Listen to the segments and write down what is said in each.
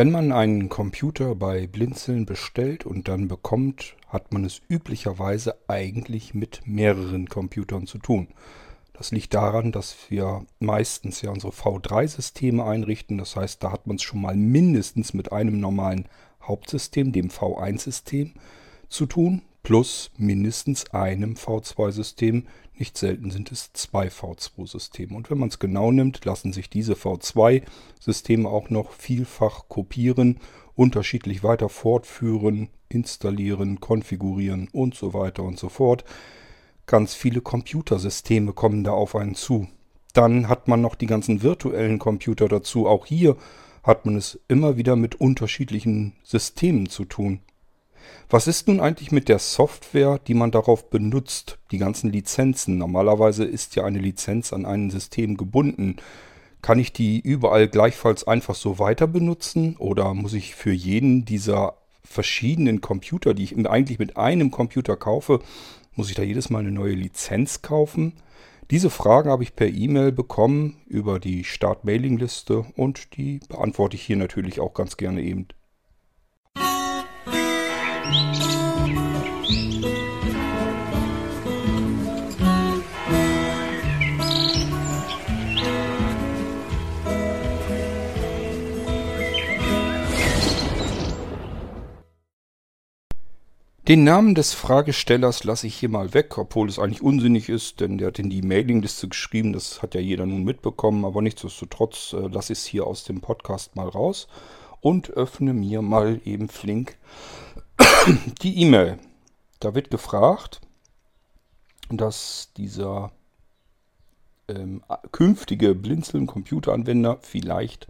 Wenn man einen Computer bei Blinzeln bestellt und dann bekommt, hat man es üblicherweise eigentlich mit mehreren Computern zu tun. Das liegt daran, dass wir meistens ja unsere V3-Systeme einrichten. Das heißt, da hat man es schon mal mindestens mit einem normalen Hauptsystem, dem V1-System, zu tun, plus mindestens einem V2-System. Nicht selten sind es zwei V2-Systeme. Und wenn man es genau nimmt, lassen sich diese V2-Systeme auch noch vielfach kopieren, unterschiedlich weiter fortführen, installieren, konfigurieren und so weiter und so fort. Ganz viele Computersysteme kommen da auf einen zu. Dann hat man noch die ganzen virtuellen Computer dazu. Auch hier hat man es immer wieder mit unterschiedlichen Systemen zu tun. Was ist nun eigentlich mit der Software, die man darauf benutzt? Die ganzen Lizenzen. Normalerweise ist ja eine Lizenz an ein System gebunden. Kann ich die überall gleichfalls einfach so weiter benutzen? Oder muss ich für jeden dieser verschiedenen Computer, die ich eigentlich mit einem Computer kaufe, muss ich da jedes Mal eine neue Lizenz kaufen? Diese Frage habe ich per E-Mail bekommen über die Start-Mailing-Liste und die beantworte ich hier natürlich auch ganz gerne eben. Den Namen des Fragestellers lasse ich hier mal weg, obwohl es eigentlich unsinnig ist, denn der hat in die Mailingliste geschrieben, das hat ja jeder nun mitbekommen, aber nichtsdestotrotz äh, lasse ich es hier aus dem Podcast mal raus und öffne mir mal eben flink die E-Mail. Da wird gefragt, dass dieser ähm, künftige Blinzeln-Computeranwender vielleicht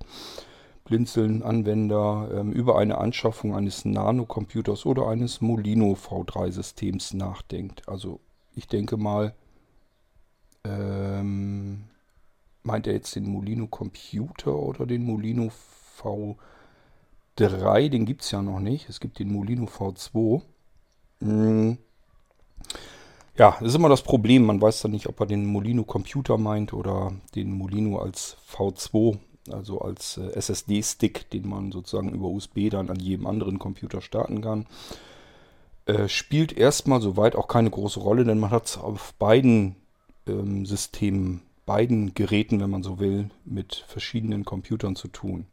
Blinzeln-Anwender ähm, über eine Anschaffung eines Nano-Computers oder eines Molino V3-Systems nachdenkt. Also ich denke mal, ähm, meint er jetzt den Molino Computer oder den Molino V3? Den gibt es ja noch nicht. Es gibt den Molino V2. Hm. Ja, das ist immer das Problem. Man weiß dann nicht, ob er den Molino Computer meint oder den Molino als V2 also als äh, SSD-Stick, den man sozusagen über USB dann an jedem anderen Computer starten kann. Äh, spielt erstmal soweit auch keine große Rolle, denn man hat es auf beiden ähm, Systemen, beiden Geräten, wenn man so will, mit verschiedenen Computern zu tun.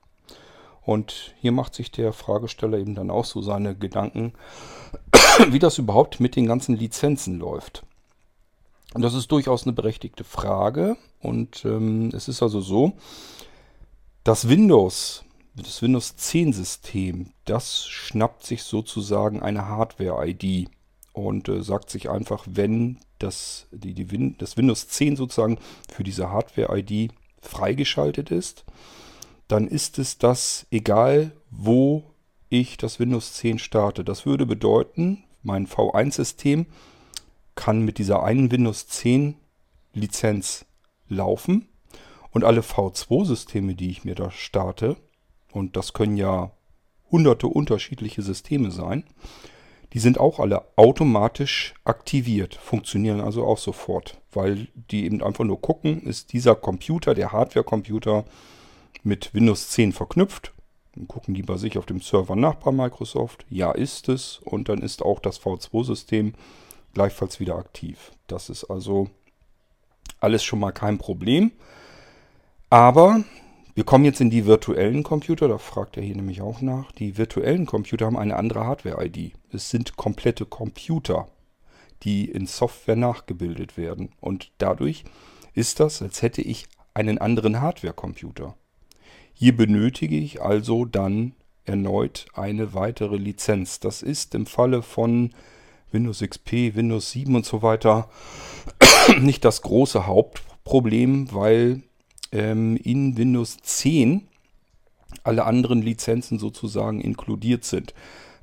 Und hier macht sich der Fragesteller eben dann auch so seine Gedanken, wie das überhaupt mit den ganzen Lizenzen läuft. Und das ist durchaus eine berechtigte Frage. Und ähm, es ist also so, das Windows, das Windows 10 System, das schnappt sich sozusagen eine Hardware-ID und äh, sagt sich einfach, wenn das, die, die Win das Windows 10 sozusagen für diese Hardware-ID freigeschaltet ist, dann ist es das egal, wo ich das Windows 10 starte. Das würde bedeuten, mein V1-System kann mit dieser einen Windows 10 Lizenz laufen und alle V2-Systeme, die ich mir da starte, und das können ja hunderte unterschiedliche Systeme sein, die sind auch alle automatisch aktiviert, funktionieren also auch sofort, weil die eben einfach nur gucken, ist dieser Computer, der Hardware-Computer, mit Windows 10 verknüpft. Dann gucken die bei sich auf dem Server nach bei Microsoft. Ja, ist es. Und dann ist auch das V2-System gleichfalls wieder aktiv. Das ist also alles schon mal kein Problem. Aber wir kommen jetzt in die virtuellen Computer, da fragt er hier nämlich auch nach. Die virtuellen Computer haben eine andere Hardware-ID. Es sind komplette Computer, die in Software nachgebildet werden. Und dadurch ist das, als hätte ich einen anderen Hardware-Computer. Hier benötige ich also dann erneut eine weitere Lizenz. Das ist im Falle von Windows XP, Windows 7 und so weiter nicht das große Hauptproblem, weil ähm, in Windows 10 alle anderen Lizenzen sozusagen inkludiert sind.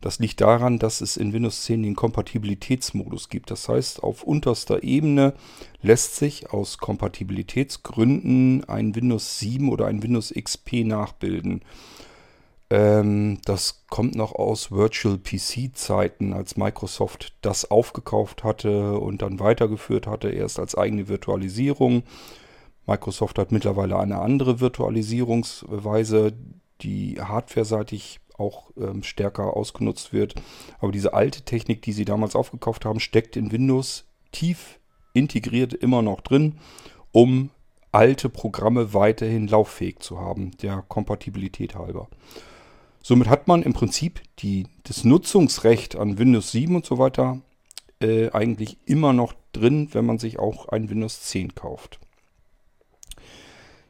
Das liegt daran, dass es in Windows 10 den Kompatibilitätsmodus gibt. Das heißt, auf unterster Ebene lässt sich aus Kompatibilitätsgründen ein Windows 7 oder ein Windows XP nachbilden. Ähm, das kommt noch aus Virtual PC-Zeiten, als Microsoft das aufgekauft hatte und dann weitergeführt hatte, erst als eigene Virtualisierung Microsoft hat mittlerweile eine andere Virtualisierungsweise, die hardware-seitig auch ähm, stärker ausgenutzt wird. Aber diese alte Technik, die sie damals aufgekauft haben, steckt in Windows tief integriert immer noch drin, um alte Programme weiterhin lauffähig zu haben, der Kompatibilität halber. Somit hat man im Prinzip die, das Nutzungsrecht an Windows 7 und so weiter äh, eigentlich immer noch drin, wenn man sich auch ein Windows 10 kauft.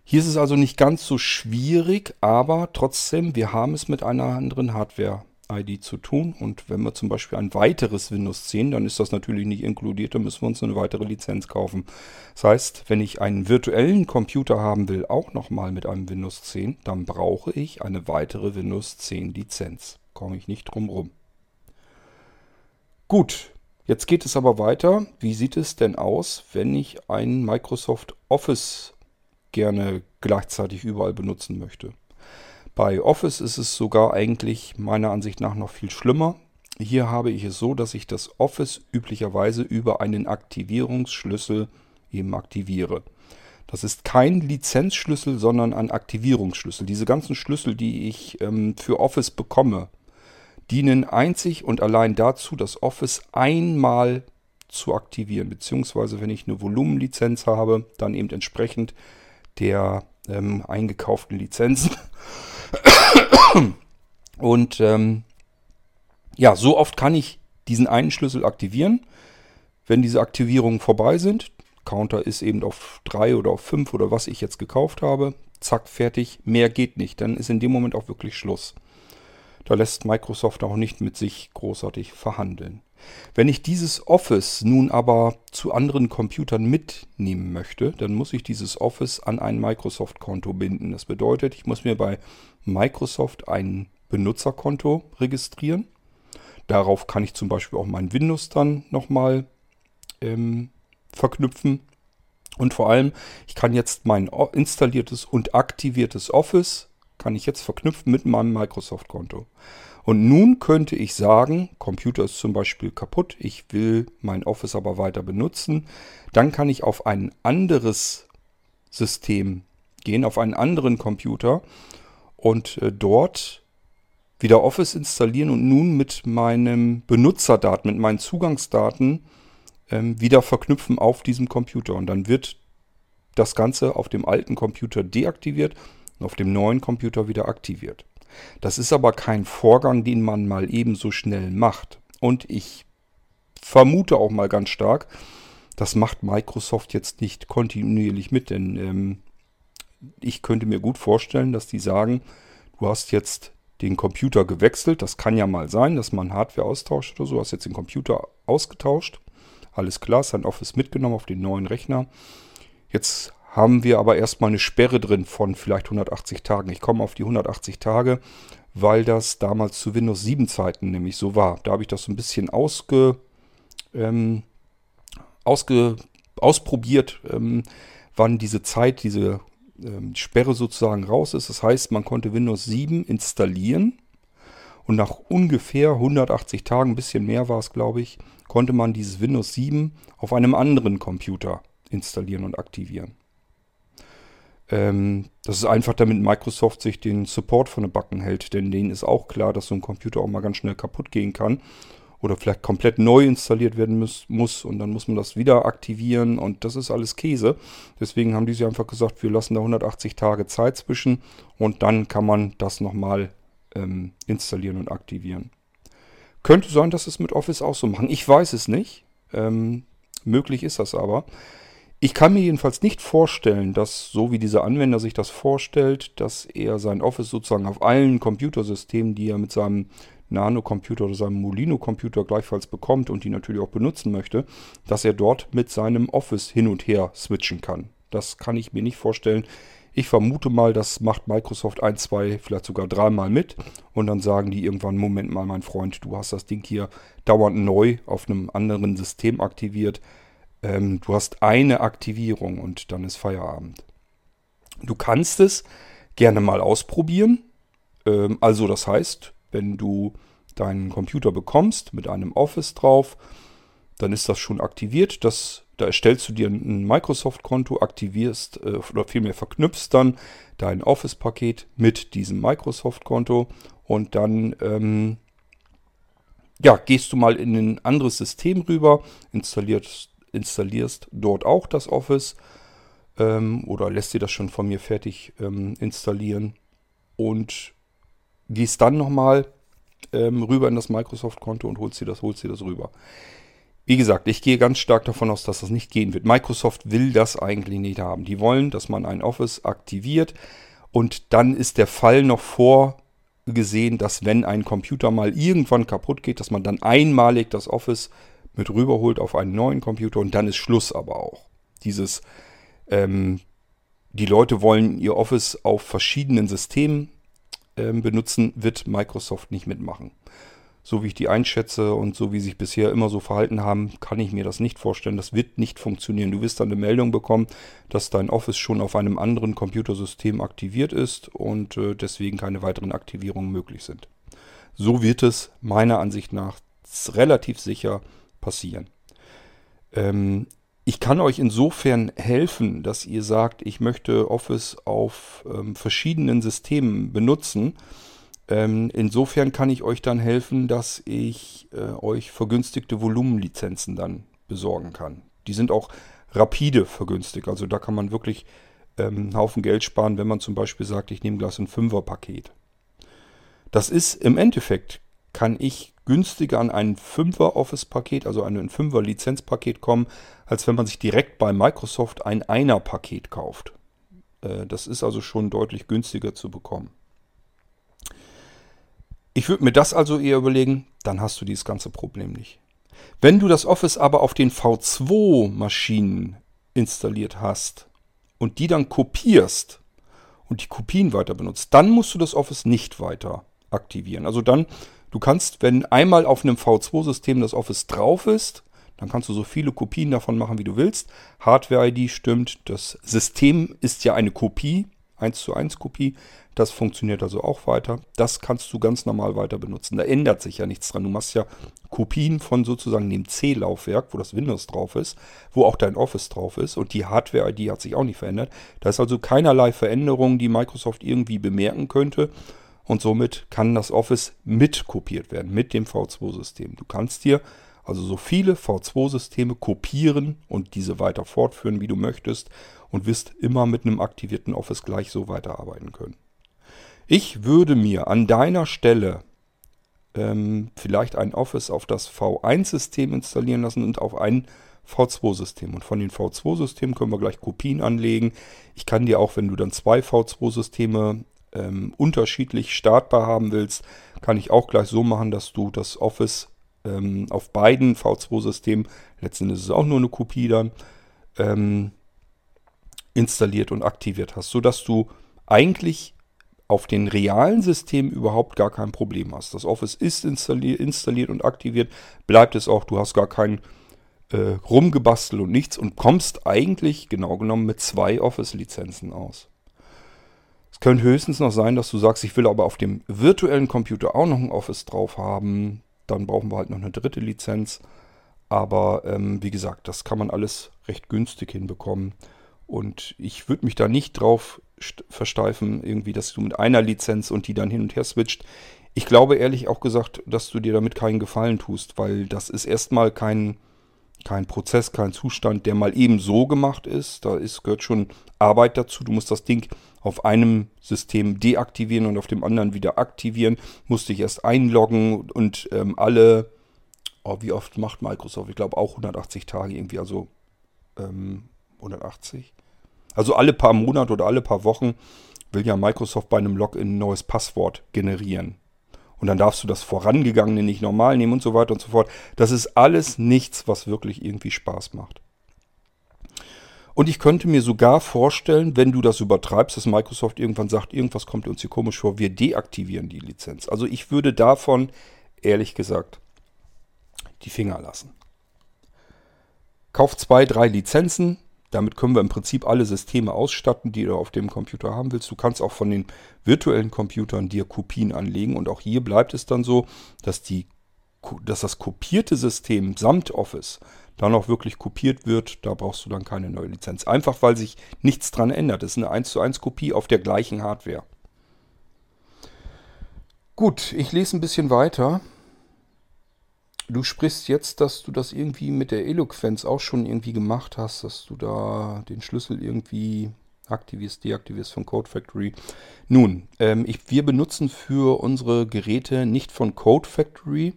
Hier ist es also nicht ganz so schwierig, aber trotzdem, wir haben es mit einer anderen Hardware-ID zu tun. Und wenn wir zum Beispiel ein weiteres Windows 10, dann ist das natürlich nicht inkludiert, dann müssen wir uns eine weitere Lizenz kaufen. Das heißt, wenn ich einen virtuellen Computer haben will, auch nochmal mit einem Windows 10, dann brauche ich eine weitere Windows 10 Lizenz. Komme ich nicht drum rum. Gut, jetzt geht es aber weiter. Wie sieht es denn aus, wenn ich ein Microsoft Office gerne gleichzeitig überall benutzen möchte. Bei Office ist es sogar eigentlich meiner Ansicht nach noch viel schlimmer. Hier habe ich es so, dass ich das Office üblicherweise über einen Aktivierungsschlüssel eben aktiviere. Das ist kein Lizenzschlüssel, sondern ein Aktivierungsschlüssel. Diese ganzen Schlüssel, die ich ähm, für Office bekomme, dienen einzig und allein dazu, das Office einmal zu aktivieren. Beziehungsweise wenn ich eine Volumenlizenz habe, dann eben entsprechend der ähm, eingekauften Lizenzen. Und ähm, ja, so oft kann ich diesen einen Schlüssel aktivieren. Wenn diese Aktivierungen vorbei sind, Counter ist eben auf 3 oder auf 5 oder was ich jetzt gekauft habe, zack, fertig, mehr geht nicht. Dann ist in dem Moment auch wirklich Schluss. Da lässt Microsoft auch nicht mit sich großartig verhandeln. Wenn ich dieses Office nun aber zu anderen Computern mitnehmen möchte, dann muss ich dieses Office an ein Microsoft-Konto binden. Das bedeutet, ich muss mir bei Microsoft ein Benutzerkonto registrieren. Darauf kann ich zum Beispiel auch mein Windows dann nochmal ähm, verknüpfen. Und vor allem, ich kann jetzt mein installiertes und aktiviertes Office, kann ich jetzt verknüpfen mit meinem Microsoft-Konto. Und nun könnte ich sagen, Computer ist zum Beispiel kaputt, ich will mein Office aber weiter benutzen. Dann kann ich auf ein anderes System gehen, auf einen anderen Computer und äh, dort wieder Office installieren und nun mit meinem Benutzerdaten, mit meinen Zugangsdaten ähm, wieder verknüpfen auf diesem Computer. Und dann wird das Ganze auf dem alten Computer deaktiviert und auf dem neuen Computer wieder aktiviert. Das ist aber kein Vorgang, den man mal ebenso schnell macht. Und ich vermute auch mal ganz stark, das macht Microsoft jetzt nicht kontinuierlich mit, denn ähm, ich könnte mir gut vorstellen, dass die sagen, du hast jetzt den Computer gewechselt. Das kann ja mal sein, dass man Hardware austauscht oder so. Hast jetzt den Computer ausgetauscht. Alles klar, sein Office mitgenommen auf den neuen Rechner. Jetzt haben wir aber erstmal eine Sperre drin von vielleicht 180 Tagen. Ich komme auf die 180 Tage, weil das damals zu Windows 7 Zeiten nämlich so war. Da habe ich das so ein bisschen ausge, ähm, ausge, ausprobiert, ähm, wann diese Zeit, diese ähm, Sperre sozusagen raus ist. Das heißt, man konnte Windows 7 installieren und nach ungefähr 180 Tagen, ein bisschen mehr war es glaube ich, konnte man dieses Windows 7 auf einem anderen Computer installieren und aktivieren. Ähm, das ist einfach, damit Microsoft sich den Support von den Backen hält, denn denen ist auch klar, dass so ein Computer auch mal ganz schnell kaputt gehen kann oder vielleicht komplett neu installiert werden muss, muss und dann muss man das wieder aktivieren und das ist alles Käse. Deswegen haben die sich einfach gesagt, wir lassen da 180 Tage Zeit zwischen und dann kann man das nochmal ähm, installieren und aktivieren. Könnte sein, dass es mit Office auch so machen. Ich weiß es nicht. Ähm, möglich ist das aber. Ich kann mir jedenfalls nicht vorstellen, dass so wie dieser Anwender sich das vorstellt, dass er sein Office sozusagen auf allen Computersystemen, die er mit seinem Nano-Computer oder seinem Molino-Computer gleichfalls bekommt und die natürlich auch benutzen möchte, dass er dort mit seinem Office hin und her switchen kann. Das kann ich mir nicht vorstellen. Ich vermute mal, das macht Microsoft ein, zwei, vielleicht sogar dreimal mit und dann sagen die irgendwann, Moment mal, mein Freund, du hast das Ding hier dauernd neu auf einem anderen System aktiviert ähm, du hast eine Aktivierung und dann ist Feierabend. Du kannst es gerne mal ausprobieren. Ähm, also das heißt, wenn du deinen Computer bekommst mit einem Office drauf, dann ist das schon aktiviert. Das, da erstellst du dir ein Microsoft-Konto, aktivierst äh, oder vielmehr verknüpfst dann dein Office-Paket mit diesem Microsoft-Konto und dann ähm, ja, gehst du mal in ein anderes System rüber, installierst, installierst dort auch das Office ähm, oder lässt dir das schon von mir fertig ähm, installieren und gehst dann nochmal ähm, rüber in das Microsoft-Konto und holst dir das, holst dir das rüber. Wie gesagt, ich gehe ganz stark davon aus, dass das nicht gehen wird. Microsoft will das eigentlich nicht haben. Die wollen, dass man ein Office aktiviert und dann ist der Fall noch vorgesehen, dass wenn ein Computer mal irgendwann kaputt geht, dass man dann einmalig das Office mit rüberholt auf einen neuen Computer und dann ist Schluss aber auch. Dieses, ähm, die Leute wollen ihr Office auf verschiedenen Systemen ähm, benutzen, wird Microsoft nicht mitmachen. So wie ich die einschätze und so wie sie sich bisher immer so verhalten haben, kann ich mir das nicht vorstellen. Das wird nicht funktionieren. Du wirst dann eine Meldung bekommen, dass dein Office schon auf einem anderen Computersystem aktiviert ist und äh, deswegen keine weiteren Aktivierungen möglich sind. So wird es meiner Ansicht nach relativ sicher passieren. Ähm, ich kann euch insofern helfen, dass ihr sagt, ich möchte Office auf ähm, verschiedenen Systemen benutzen. Ähm, insofern kann ich euch dann helfen, dass ich äh, euch vergünstigte Volumenlizenzen dann besorgen kann. Die sind auch rapide vergünstigt. Also da kann man wirklich ähm, einen Haufen Geld sparen, wenn man zum Beispiel sagt, ich nehme gleich ein Fünfer-Paket. Das ist im Endeffekt, kann ich günstiger an ein 5er Office-Paket, also an ein 5er Lizenzpaket kommen, als wenn man sich direkt bei Microsoft ein Einer-Paket kauft. Äh, das ist also schon deutlich günstiger zu bekommen. Ich würde mir das also eher überlegen, dann hast du dieses ganze Problem nicht. Wenn du das Office aber auf den V2-Maschinen installiert hast und die dann kopierst und die Kopien weiter benutzt, dann musst du das Office nicht weiter aktivieren. Also dann Du kannst, wenn einmal auf einem V2-System das Office drauf ist, dann kannst du so viele Kopien davon machen, wie du willst. Hardware-ID stimmt, das System ist ja eine Kopie, 1 zu 1 Kopie. Das funktioniert also auch weiter. Das kannst du ganz normal weiter benutzen. Da ändert sich ja nichts dran. Du machst ja Kopien von sozusagen dem C-Laufwerk, wo das Windows drauf ist, wo auch dein Office drauf ist. Und die Hardware-ID hat sich auch nicht verändert. Da ist also keinerlei Veränderung, die Microsoft irgendwie bemerken könnte und somit kann das Office mitkopiert werden mit dem V2-System. Du kannst dir also so viele V2-Systeme kopieren und diese weiter fortführen, wie du möchtest und wirst immer mit einem aktivierten Office gleich so weiterarbeiten können. Ich würde mir an deiner Stelle ähm, vielleicht ein Office auf das V1-System installieren lassen und auf ein V2-System. Und von den V2-Systemen können wir gleich Kopien anlegen. Ich kann dir auch, wenn du dann zwei V2-Systeme ähm, unterschiedlich startbar haben willst, kann ich auch gleich so machen, dass du das Office ähm, auf beiden V2-Systemen, letztendlich ist es auch nur eine Kopie dann, ähm, installiert und aktiviert hast, sodass du eigentlich auf den realen Systemen überhaupt gar kein Problem hast. Das Office ist installiert, installiert und aktiviert, bleibt es auch, du hast gar kein äh, rumgebastelt und nichts und kommst eigentlich genau genommen mit zwei Office-Lizenzen aus. Es könnte höchstens noch sein, dass du sagst, ich will aber auf dem virtuellen Computer auch noch ein Office drauf haben. Dann brauchen wir halt noch eine dritte Lizenz. Aber ähm, wie gesagt, das kann man alles recht günstig hinbekommen. Und ich würde mich da nicht drauf versteifen, irgendwie, dass du mit einer Lizenz und die dann hin und her switcht. Ich glaube ehrlich auch gesagt, dass du dir damit keinen Gefallen tust, weil das ist erstmal kein, kein Prozess, kein Zustand, der mal eben so gemacht ist. Da ist, gehört schon Arbeit dazu. Du musst das Ding auf einem System deaktivieren und auf dem anderen wieder aktivieren. Musste ich erst einloggen und ähm, alle, oh, wie oft macht Microsoft? Ich glaube auch 180 Tage irgendwie, also ähm, 180. Also alle paar Monate oder alle paar Wochen will ja Microsoft bei einem Login ein neues Passwort generieren. Und dann darfst du das vorangegangene nicht normal nehmen und so weiter und so fort. Das ist alles nichts, was wirklich irgendwie Spaß macht. Und ich könnte mir sogar vorstellen, wenn du das übertreibst, dass Microsoft irgendwann sagt, irgendwas kommt uns hier komisch vor, wir deaktivieren die Lizenz. Also ich würde davon, ehrlich gesagt, die Finger lassen. Kauf zwei, drei Lizenzen. Damit können wir im Prinzip alle Systeme ausstatten, die du auf dem Computer haben willst. Du kannst auch von den virtuellen Computern dir Kopien anlegen. Und auch hier bleibt es dann so, dass die dass das kopierte System samt Office dann auch wirklich kopiert wird, da brauchst du dann keine neue Lizenz. Einfach weil sich nichts dran ändert. Es ist eine 1 zu 1 Kopie auf der gleichen Hardware. Gut, ich lese ein bisschen weiter. Du sprichst jetzt, dass du das irgendwie mit der Eloquenz auch schon irgendwie gemacht hast, dass du da den Schlüssel irgendwie aktivierst, deaktivierst von Code Factory. Nun, ähm, ich, wir benutzen für unsere Geräte nicht von Code Factory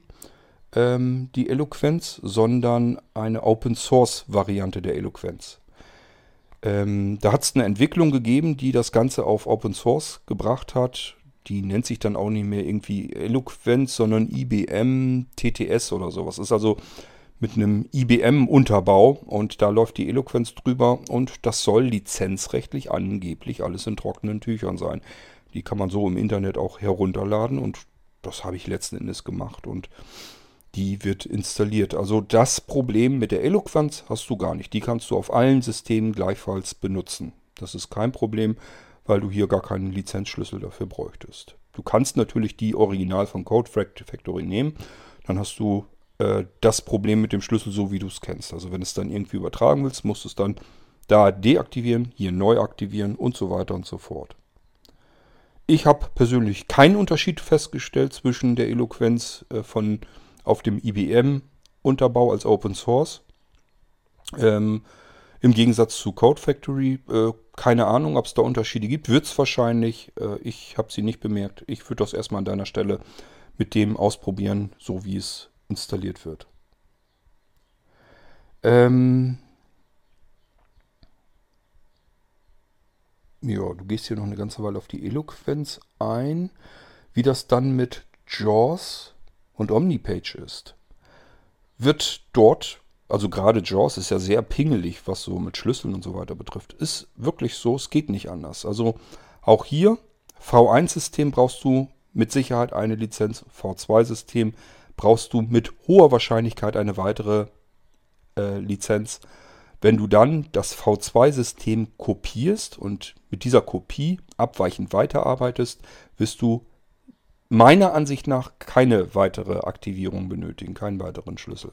ähm, die Eloquenz, sondern eine Open Source Variante der Eloquenz. Ähm, da hat es eine Entwicklung gegeben, die das Ganze auf Open Source gebracht hat. Die nennt sich dann auch nicht mehr irgendwie Eloquenz, sondern IBM TTS oder sowas. Ist also mit einem IBM-Unterbau und da läuft die Eloquenz drüber und das soll lizenzrechtlich angeblich alles in trockenen Tüchern sein. Die kann man so im Internet auch herunterladen und das habe ich letzten Endes gemacht und die wird installiert. Also das Problem mit der Eloquenz hast du gar nicht. Die kannst du auf allen Systemen gleichfalls benutzen. Das ist kein Problem, weil du hier gar keinen Lizenzschlüssel dafür bräuchtest. Du kannst natürlich die Original von Code Factory nehmen. Dann hast du äh, das Problem mit dem Schlüssel so, wie du es kennst. Also wenn es dann irgendwie übertragen willst, musst du es dann da deaktivieren, hier neu aktivieren und so weiter und so fort. Ich habe persönlich keinen Unterschied festgestellt zwischen der Eloquenz äh, von auf dem IBM-Unterbau als Open Source. Ähm, Im Gegensatz zu Code Factory, äh, keine Ahnung, ob es da Unterschiede gibt. Wird es wahrscheinlich. Äh, ich habe sie nicht bemerkt. Ich würde das erstmal an deiner Stelle mit dem ausprobieren, so wie es installiert wird. Ähm ja, du gehst hier noch eine ganze Weile auf die Eloquenz ein. Wie das dann mit JAWS und Omnipage ist, wird dort, also gerade JAWS ist ja sehr pingelig, was so mit Schlüsseln und so weiter betrifft, ist wirklich so, es geht nicht anders. Also auch hier V1-System brauchst du mit Sicherheit eine Lizenz, V2-System brauchst du mit hoher Wahrscheinlichkeit eine weitere äh, Lizenz. Wenn du dann das V2-System kopierst und mit dieser Kopie abweichend weiterarbeitest, wirst du meiner Ansicht nach keine weitere Aktivierung benötigen, keinen weiteren Schlüssel.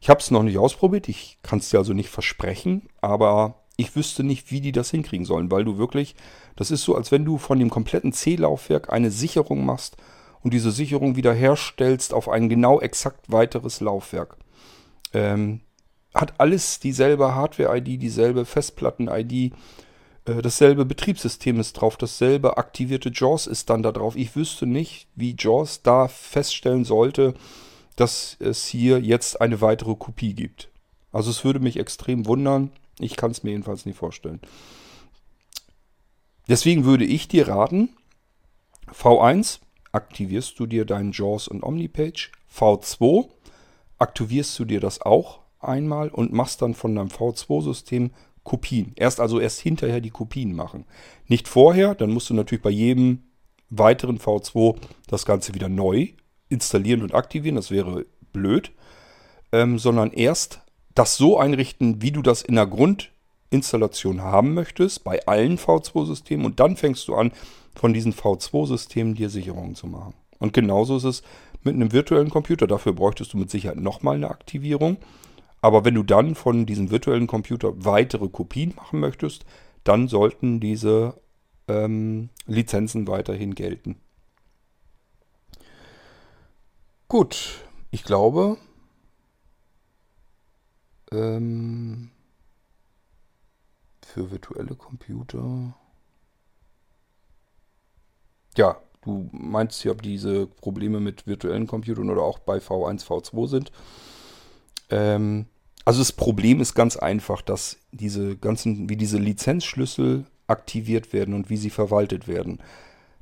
Ich habe es noch nicht ausprobiert, ich kann es dir also nicht versprechen, aber ich wüsste nicht, wie die das hinkriegen sollen, weil du wirklich, das ist so, als wenn du von dem kompletten C-Laufwerk eine Sicherung machst und diese Sicherung wieder herstellst auf ein genau exakt weiteres Laufwerk. Ähm, hat alles dieselbe Hardware-ID, dieselbe Festplatten-ID, äh, dasselbe Betriebssystem ist drauf, dasselbe aktivierte JAWS ist dann da drauf. Ich wüsste nicht, wie JAWS da feststellen sollte, dass es hier jetzt eine weitere Kopie gibt. Also es würde mich extrem wundern. Ich kann es mir jedenfalls nicht vorstellen. Deswegen würde ich dir raten, V1 aktivierst du dir deinen JAWS und Omnipage. V2 aktivierst du dir das auch einmal und machst dann von deinem V2-System Kopien. Erst also erst hinterher die Kopien machen. Nicht vorher, dann musst du natürlich bei jedem weiteren V2 das Ganze wieder neu installieren und aktivieren. Das wäre blöd. Ähm, sondern erst das so einrichten, wie du das in der Grundinstallation haben möchtest, bei allen V2-Systemen. Und dann fängst du an, von diesen V2-Systemen dir Sicherungen zu machen. Und genauso ist es mit einem virtuellen Computer. Dafür bräuchtest du mit Sicherheit nochmal eine Aktivierung. Aber wenn du dann von diesem virtuellen Computer weitere Kopien machen möchtest, dann sollten diese ähm, Lizenzen weiterhin gelten. Gut, ich glaube, ähm, für virtuelle Computer. Ja, du meinst ja, ob diese Probleme mit virtuellen Computern oder auch bei V1, V2 sind. Ähm, also das Problem ist ganz einfach, dass diese ganzen, wie diese Lizenzschlüssel aktiviert werden und wie sie verwaltet werden.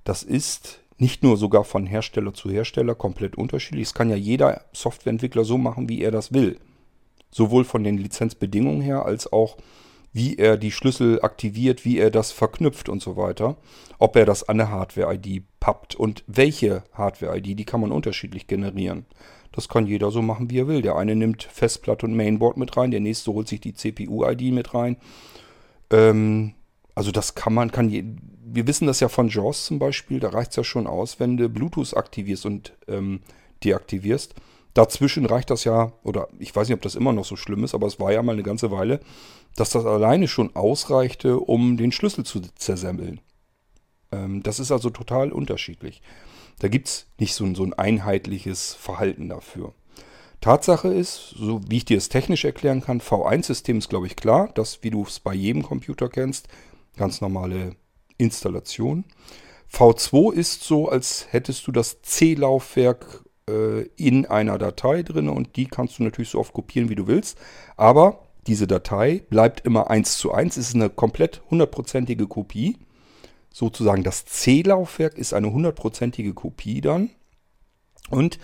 Das ist nicht nur sogar von Hersteller zu Hersteller komplett unterschiedlich. Es kann ja jeder Softwareentwickler so machen, wie er das will. Sowohl von den Lizenzbedingungen her als auch wie er die Schlüssel aktiviert, wie er das verknüpft und so weiter. Ob er das an eine Hardware-ID pappt und welche Hardware-ID, die kann man unterschiedlich generieren. Das kann jeder so machen, wie er will. Der eine nimmt Festplatte und Mainboard mit rein, der nächste holt sich die CPU-ID mit rein. Ähm, also das kann man, kann je, wir wissen das ja von JAWS zum Beispiel, da reicht es ja schon aus, wenn du Bluetooth aktivierst und ähm, deaktivierst, Dazwischen reicht das ja, oder ich weiß nicht, ob das immer noch so schlimm ist, aber es war ja mal eine ganze Weile, dass das alleine schon ausreichte, um den Schlüssel zu zersemmeln. Ähm, das ist also total unterschiedlich. Da gibt es nicht so, so ein einheitliches Verhalten dafür. Tatsache ist, so wie ich dir es technisch erklären kann, V1-System ist, glaube ich, klar, das, wie du es bei jedem Computer kennst, ganz normale Installation. V2 ist so, als hättest du das C-Laufwerk äh, in einer Datei drin und die kannst du natürlich so oft kopieren, wie du willst. Aber diese Datei bleibt immer 1 zu 1, ist eine komplett hundertprozentige Kopie. Sozusagen das C-Laufwerk ist eine hundertprozentige Kopie dann. Und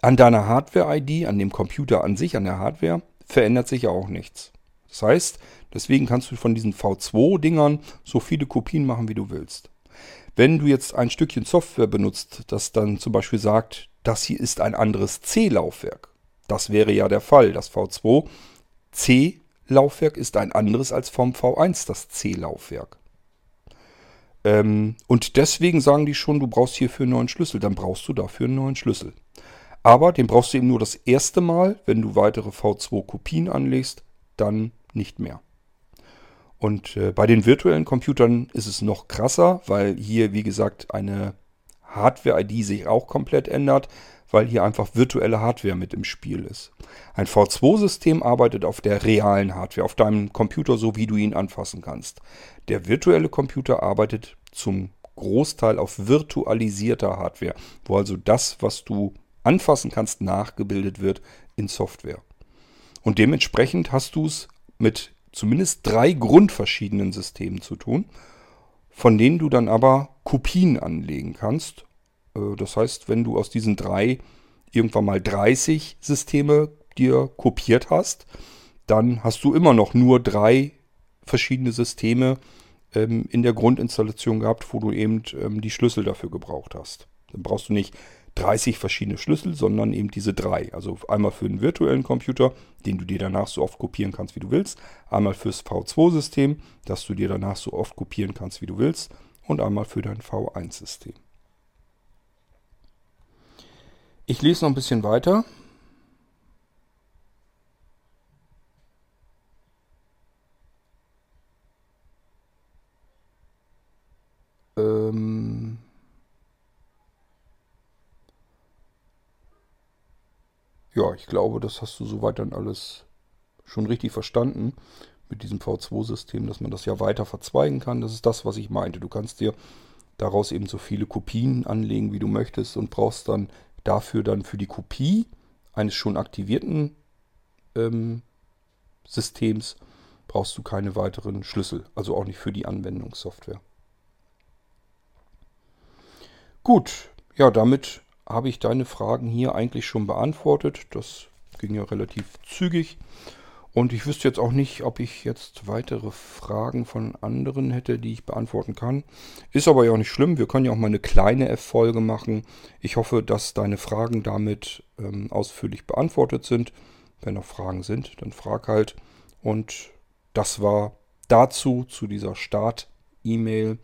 an deiner Hardware-ID, an dem Computer an sich, an der Hardware, verändert sich ja auch nichts. Das heißt, deswegen kannst du von diesen V2-Dingern so viele Kopien machen, wie du willst. Wenn du jetzt ein Stückchen Software benutzt, das dann zum Beispiel sagt, das hier ist ein anderes C-Laufwerk, das wäre ja der Fall. Das V2 C-Laufwerk ist ein anderes als vom V1 das C-Laufwerk. Ähm, und deswegen sagen die schon, du brauchst hierfür einen neuen Schlüssel. Dann brauchst du dafür einen neuen Schlüssel. Aber den brauchst du eben nur das erste Mal. Wenn du weitere V2-Kopien anlegst, dann nicht mehr. Und äh, bei den virtuellen Computern ist es noch krasser, weil hier, wie gesagt, eine Hardware-ID sich auch komplett ändert, weil hier einfach virtuelle Hardware mit im Spiel ist. Ein V2-System arbeitet auf der realen Hardware, auf deinem Computer, so wie du ihn anfassen kannst. Der virtuelle Computer arbeitet zum Großteil auf virtualisierter Hardware, wo also das, was du anfassen kannst, nachgebildet wird in Software. Und dementsprechend hast du es mit zumindest drei grundverschiedenen Systemen zu tun, von denen du dann aber Kopien anlegen kannst. Äh, das heißt, wenn du aus diesen drei irgendwann mal 30 Systeme dir kopiert hast, dann hast du immer noch nur drei verschiedene Systeme ähm, in der Grundinstallation gehabt, wo du eben ähm, die Schlüssel dafür gebraucht hast. Dann brauchst du nicht 30 verschiedene Schlüssel, sondern eben diese drei. Also einmal für einen virtuellen Computer, den du dir danach so oft kopieren kannst, wie du willst. Einmal fürs V2-System, das du dir danach so oft kopieren kannst, wie du willst. Und einmal für dein V1-System. Ich lese noch ein bisschen weiter. Ähm Ja, ich glaube, das hast du soweit dann alles schon richtig verstanden mit diesem V2-System, dass man das ja weiter verzweigen kann. Das ist das, was ich meinte. Du kannst dir daraus eben so viele Kopien anlegen, wie du möchtest und brauchst dann dafür dann für die Kopie eines schon aktivierten ähm, Systems brauchst du keine weiteren Schlüssel, also auch nicht für die Anwendungssoftware. Gut, ja, damit habe ich deine Fragen hier eigentlich schon beantwortet. Das ging ja relativ zügig. Und ich wüsste jetzt auch nicht, ob ich jetzt weitere Fragen von anderen hätte, die ich beantworten kann. Ist aber ja auch nicht schlimm. Wir können ja auch mal eine kleine F-Folge machen. Ich hoffe, dass deine Fragen damit ähm, ausführlich beantwortet sind. Wenn noch Fragen sind, dann frag halt. Und das war dazu, zu dieser Start-E-Mail,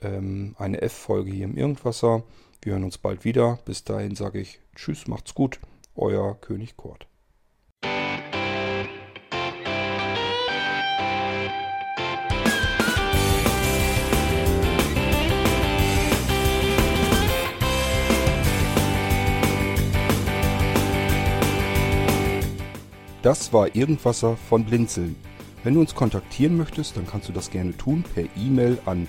ähm, eine F-Folge hier im Irgendwasser. Wir hören uns bald wieder. Bis dahin sage ich Tschüss, macht's gut. Euer König Kurt. Das war Irgendwasser von Blinzeln. Wenn du uns kontaktieren möchtest, dann kannst du das gerne tun per E-Mail an